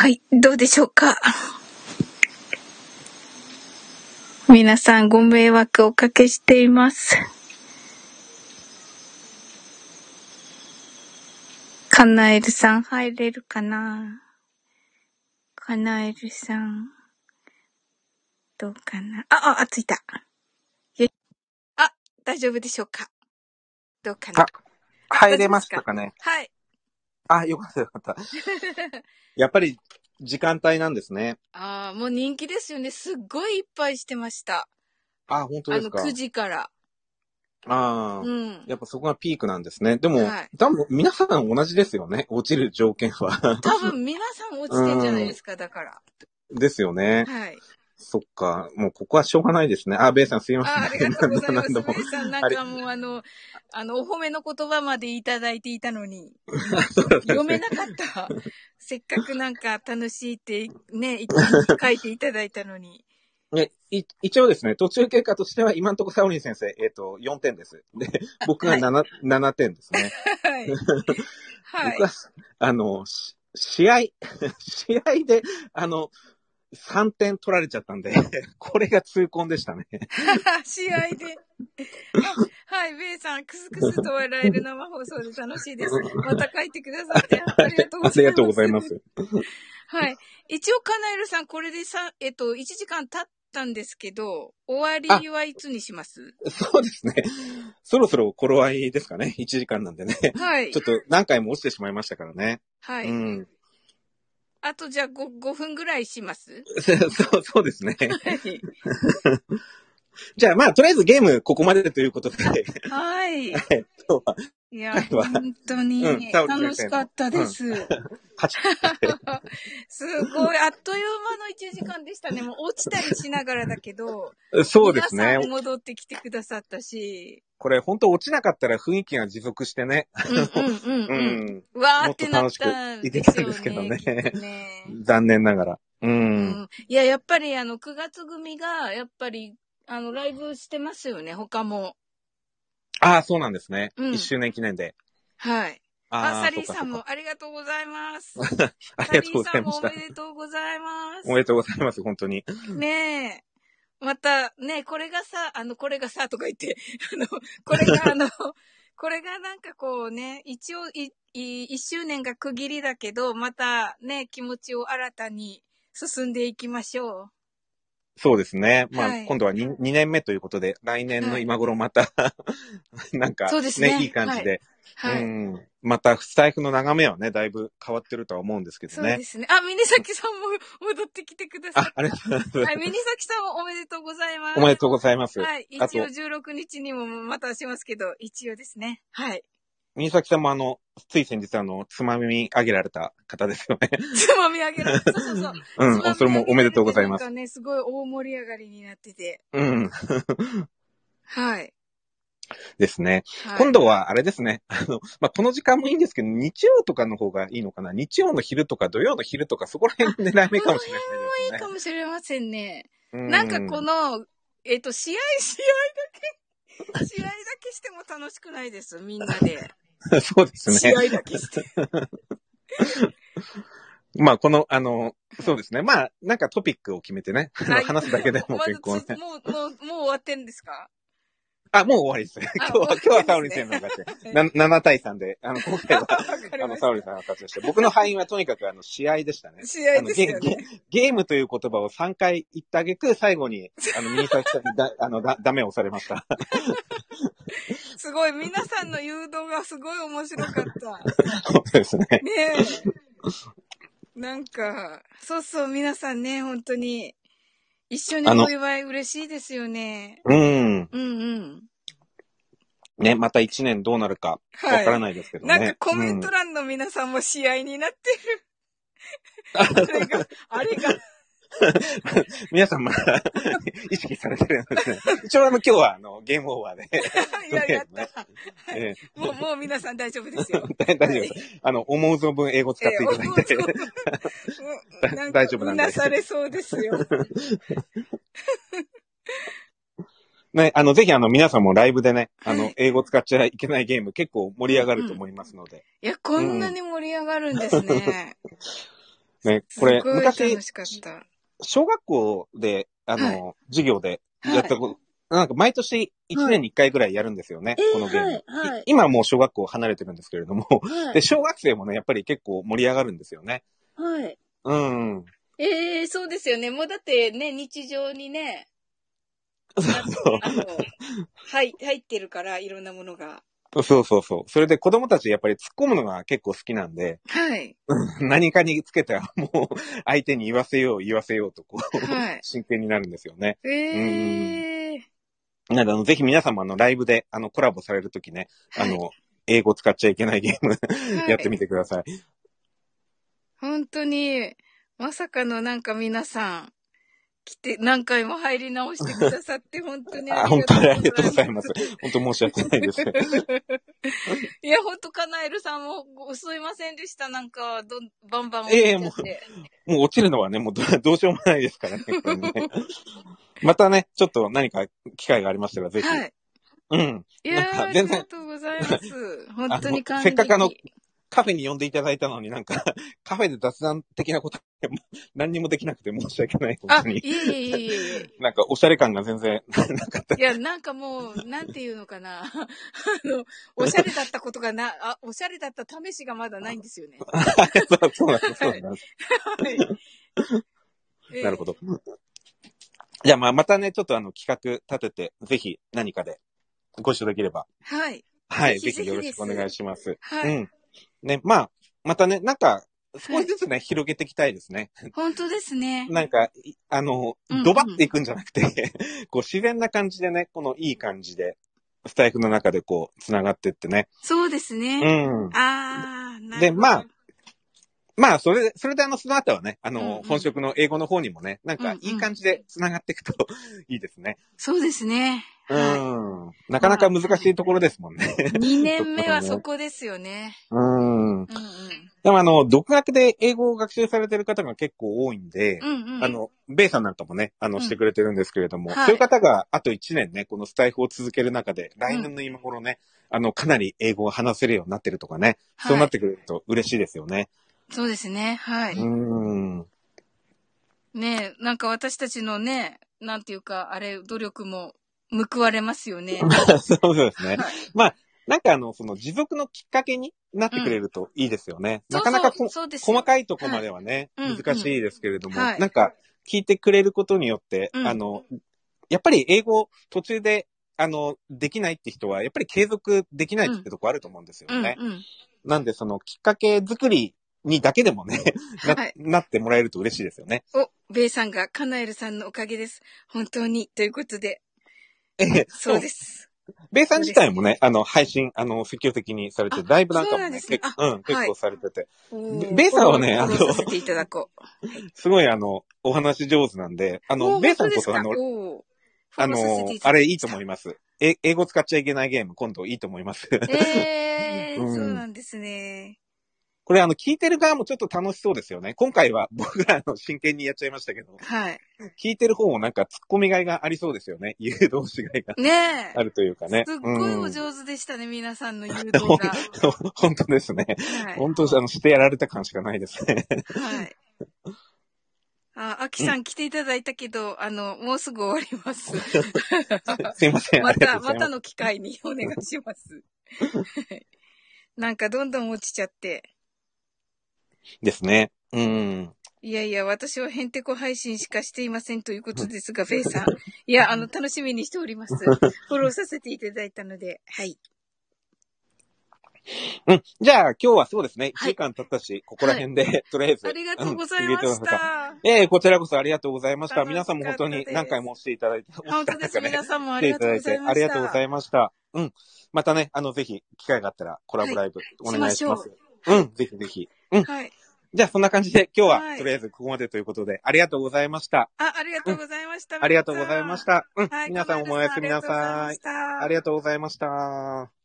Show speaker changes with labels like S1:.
S1: はい、どうでしょうか？皆さんご迷惑をおかけしています。カナエルさん入れるかな？カナエルさん。どうかな？あ、あ、あ、ついた。よあ、大丈夫でしょうか？どうかな？
S2: あ、入れましたかね？
S1: はい。
S2: あ、よかったよかった。やっぱり時間帯なんですね。
S1: ああ、もう人気ですよね。すっごいいっぱいしてました。
S2: あ、本当
S1: あの、
S2: ですか。
S1: 9時から。
S2: ああ、
S1: うん。
S2: やっぱそこがピークなんですね。でも、
S1: はい
S2: 多分皆さん同じですよね。落ちる条件は。
S1: 多分皆さん落ちてんじゃないですか、だから。
S2: ですよね。
S1: はい。
S2: そっか。もうここはしょうがないですね。あ、ベイさんすいません。
S1: あありがとうございます。ベイさん、なんかもうあの、あの、お褒めの言葉までいただいていたのに、読めなかった。せっかくなんか楽しいってね、い書いていただいたのに。
S2: ね、い一応ですね、途中経過としては、今のところサオリン先生、えっ、と、4点です。で、僕が 7,、7点ですね。
S1: はい。はい
S2: 僕。は、あの、し試合、試合で、あの、3点取られちゃったんで、これが痛恨でしたね。
S1: 試合で。あはい、ベイさん、クスクスと笑える生放送で楽しいです。また書いてくださってありがとうございます。
S2: ありがとうございま。す。
S1: はい。一応、カナエルさん、これでさ、えっと、1時間経ったんですけど、終わりはいつにします？
S2: そうですね。そろそろ頃合いですかね。1時間なんでね。
S1: はい
S2: ちょ。っと何回も落ちてしまいましたからね。
S1: はい。
S2: うん。
S1: あと、じゃあ5、5分ぐらいします？
S2: そう、そうですね。
S1: はい。
S2: じゃあまあ、とりあえずゲームここまでということで、
S1: はい。
S2: 今日は、
S1: いや、
S2: はいわ
S1: 本当に楽しかったです。すごい、あっという間の1時間でしたね。もう落ちたりしながらだけど、
S2: そうですね
S1: 皆さん。戻ってきてくださったし、
S2: これ本当落ちなかったら雰囲気が持続してね。
S1: うんうんうん
S2: う
S1: うん。
S2: ん。
S1: わー
S2: もってと
S1: っなっ
S2: 楽しく
S1: たん
S2: いけ
S1: ですよ
S2: たんですけどね
S1: ね。
S2: 残念ながら。う。
S1: うんん。いや、やっぱりあの、9月組が、やっぱり、あの、ライブしてますよね、他も。
S2: ああ、そうなんですね。
S1: うん
S2: 1周年記念で。
S1: はい。あ、
S2: あ
S1: サリーさんもありがとうございます。
S2: ありがとうございました
S1: サリーさんもお。めでとうございます。
S2: おめでとうございます、本当に。
S1: ねえ。また、ねこれがさ、あの、これがさ、とか言って、あの、これが あの、これがなんかこうね、一応い、い、一周年が区切りだけど、またね、気持ちを新たに進んでいきましょ
S2: そうですね。まあ、
S1: はい
S2: 今度は 2, 2年目ということで、来年の今頃また、なんか、
S1: そうですね
S2: いい感じで、
S1: う。はい。
S2: うん。また、スタイフの眺めはね、だいぶ変わってるとは思うんですけどね
S1: そうで。すね。あ、ミニサキさんも戻ってきてくださっ
S2: あ、ありがとうございます。
S1: た。はい、ミニサキさんもおめでとうございます。
S2: おめでとうございます。
S1: はい。
S2: あと
S1: 一応、16日にもまたしますけど、一応ですね。はい。
S2: 三崎さんもあの、つい先日あの、つまみ上げられた方ですよね。
S1: つまみ上げられて、そうそうそう。
S2: うん、それもおめでとうございます
S1: なん。かね、すごい大盛り上がりになってて。
S2: うん。
S1: はい。
S2: ですね。
S1: はい、
S2: 今度は、あれですね。あの、まあ、この時間もいいんですけど、日曜とかの方がいいのかな？日曜の昼とか土曜の昼とか、そこら辺の狙い目かもしれない
S1: いい
S2: ですね。
S1: かもしれませんね。
S2: う
S1: なんかこ、の、えっ、と、試合、試合だけ、試合だけしても楽しくないです、みんなで。
S2: そうですね。
S1: 試合だけして。
S2: まあ、この、あの、そうですね。まあ、なんかトピックを決めてね、
S1: はい
S2: 話すだけでも結構ね。
S1: もう、もう、もう終わってんですか？
S2: あ、もう終わりです。今日は、今日はサオリ先生の勝ち。
S1: ね
S2: な7対3で、あの、今回は、あの、サオリンさんが勝ちました。僕の敗因はとにかく、あの、試合でしたね。
S1: 試合ですね。
S2: ゲームという言葉を3回言ったあげく、最後に、あの、右先さんにだ、あの、だ、ダメを押されました。
S1: すごい、皆さんの誘導がすごい面白かった。
S2: そうですね。
S1: ねえ。なんか、そうそう、皆さんね、本当に、一緒にお祝い嬉しいですよね。
S2: うん。
S1: うんうん。
S2: ね、また1年どうなるか、わ
S1: はい。
S2: からないですけどね。
S1: なんかコメント
S2: うん
S1: 欄の皆さんも試合になってる。あれが、あれが、
S2: 皆さんまだ意識されてるんですね。一応あの、今日はあの、ゲームオーバーで。
S1: いや、やった。
S2: え
S1: もう、もう皆さん大丈夫ですよ。
S2: え 大丈夫です。あの、思う存分英語使っていただいて。大丈夫なんで
S1: うなされそうですよ。
S2: ね、あの、ぜひあの、皆さんもライブでね、あの
S1: はい、
S2: 英語使っちゃいけないゲーム結構盛り上がると思いますので。
S1: いや、こんなに盛り上がるんですね。
S2: ね、これ、昔
S1: 楽、しかった。
S2: 小学校で、あの、
S1: は
S2: 授業でやったこと、なんか毎年1年に1回ぐらいやるんですよね、
S3: えー
S2: このゲーム。
S3: はいはい
S2: い今はもう小学校離れてるんですけれども、
S3: は
S2: で、小学生もね、やっぱり結構盛り上がるんですよね。
S3: はい。
S2: うん。
S1: ええそうですよね。もうだってね、日常にね、はい、入ってるから、いろんなものが。
S2: そうそうそう。それで子供たちやっぱり突っ込むのが結構好きなんで、
S1: はい。
S2: 何かにつけたらもう相手に言わせよう言わせようとこう、
S1: はい
S2: 真剣になるんですよね。
S1: ええ
S2: なのであの、ぜひ皆さんもあの、ライブであの、コラボされるときね、あの、英語使っちゃいけないゲームやってみてください。
S1: 本当に、まさかのなんか皆さん、来て、何回も入り直してくださって、本当に
S2: あ、本当にありがとうございます。本当申し訳ないです。
S1: いや、ほんと、カナエルさんも、ごすいませんでした。なんか、どん、バンバン落
S2: ええ
S1: ちちゃって。
S2: もう落ちるのはね、もうど どうしようもないですからね。ねまたね、ちょっと何か機会がありましたら、ぜひ。
S1: はい。
S2: うん。
S1: いやー、ありがとうございます。本当に感激。
S2: せっかくあのカフェに呼んでいただいたのになんか、カフェで雑談的なこと何にもできなくて申し訳ない。本
S1: あ、
S2: 当に。
S1: いえいえいえ。
S2: なんか、おしゃれ感が全然 なかった。
S1: いや、なんかもう、なんていうのかな。あの、おしゃれだったことがな、あ、おしゃれだった試しがまだないんですよね。
S2: そうそうなんです。そうなんです。
S1: はい。
S2: なるほど。じゃあ、まあ、またね、ちょっとあの、企画立てて、ぜひ何かでご一緒できれば。
S1: はい。
S2: はい。ぜ
S1: ひ
S2: よろしくお願いします。
S1: はい。
S2: うん。ね、まあ、またね、なんか、少しずつね、広げていきたいですね。
S1: 本当ですね。
S2: なんか、いあの
S1: うんうん、
S2: ドバっていくんじゃなくて、こう、自然な感じでね、このいい感じで、スタイフの中でこう、繋がってってね。
S1: そうです
S2: う
S1: ね。
S2: ん。
S1: あー、なるほど。
S2: でまあ、まあ、それで、それであの、その後はね、あの、
S1: うんうん
S2: 本職の英語の方にもね、なんか、
S1: うんうん
S2: いい感じで繋がっていくといいですね。
S1: そうですね。
S2: う
S1: は
S2: ん。なかなか難しいところですもんね。
S1: い。2年目は そこですよね。
S2: うん。
S1: うん
S2: でもあの、独学で英語を学習されてる方が結構多いんで、
S1: うん。うんうん。
S2: あ、の、ベイさんなんかもね、あの、
S1: うん
S2: してくれてるんですけれども、
S1: はい
S2: そういう方があと1年ね、このスタイフを続ける中で、来年の今頃ね、あの、かなり英語を話せるようになってるとかね、そうなってくれると嬉しいですよね。
S1: そうですね。はい。
S2: うん。
S1: ねえ、なんか私たちのね、なんていうか、あれ、努力も報われますよね。
S2: そうですね。
S1: はい
S2: まあ、なんかあの、その持続のきっかけになってくれるといいですよね。なかなかこ
S1: そうそうそうですよ
S2: 細かいとこまではね、
S1: はいうん
S2: 難しいですけれども、
S1: はい
S2: なんか聞いてくれることによって、
S1: うん
S2: あの、やっぱり英語途中で、あの、できないって人は、やっぱり継続できないってとこあると思うんですよね。
S1: うんうん。
S2: なんで、そのきっかけ作りにだけでもね、な
S1: はい
S2: なってもらえると嬉しいですよね。
S1: お、ベイさんがカナエルさんのおかげです。本当に。ということで、
S2: ええ。
S1: そうです。
S2: ベイさん自体もね、あの、配信、あの、積極的にされて、
S1: あ
S2: ライブなんかも
S1: うなんですね。
S2: 結構、うん、
S1: はい。
S2: 結構されてて、
S1: おー
S2: ベイさんはねあの
S1: フォローさせていただこう。
S2: すごいあの、お話上手なんで、あ
S1: お
S2: の、
S1: ー
S2: ベイさんこそあの、あのあれいいと思います。え、英語使っちゃいけないゲーム、今度いいと思います。
S1: えー、
S2: うん。
S1: そうなんですね。
S2: これあの、聞いてる側もちょっと楽しそうですよね。今回は僕らの真剣にやっちゃいましたけど、
S1: はい。
S2: 聞いてる方もなんか突っ込みがいがありそうですよね。誘導しがいが
S1: ね
S2: あるというかね。
S1: え。すっごいお
S2: うん
S1: 上手でしたね、皆さんの誘導が。
S2: 本当ですね。
S1: はい。
S2: 本当あの、してやられた感しかないですね。
S1: はい。あ、アキさん来ていただいたけど、あの、もうすぐ終わります。
S2: すいません。あ
S1: また、
S2: ま
S1: たの機会にお願いします。はいなんかどんどん落ちちゃって。
S2: ですね。うん。
S1: いやいや、私はヘンテコ配信しかしていませんということですが、ベイさん。いや、あの、楽しみにしております。フォローさせていただいたので、はい。
S2: うん。じゃあ、今日はそうですね。1
S1: はい
S2: 時間経ったし、ここら辺で、とりあえず。
S1: ありがとうございました。
S2: ええこちらこそありがとうございました。皆さんも本当に何回も押していただいて、
S1: 本当です。皆さんもありがとうございました。
S2: ありがとうございました。うん。またね、あの、ぜひ、機会があったら、コラボライブ、お願いします。
S1: し
S2: うん、ぜひぜひ。うん。
S1: はい。
S2: じゃあ、そんな感じで、今日は、
S1: はい
S2: とりあえずここまでということで、ありがとうございました。
S1: あ、ありがとうございました。
S2: ありがとうございました。うん。
S1: はい。
S2: 皆さんおやすみなさい。あり。がとうございました。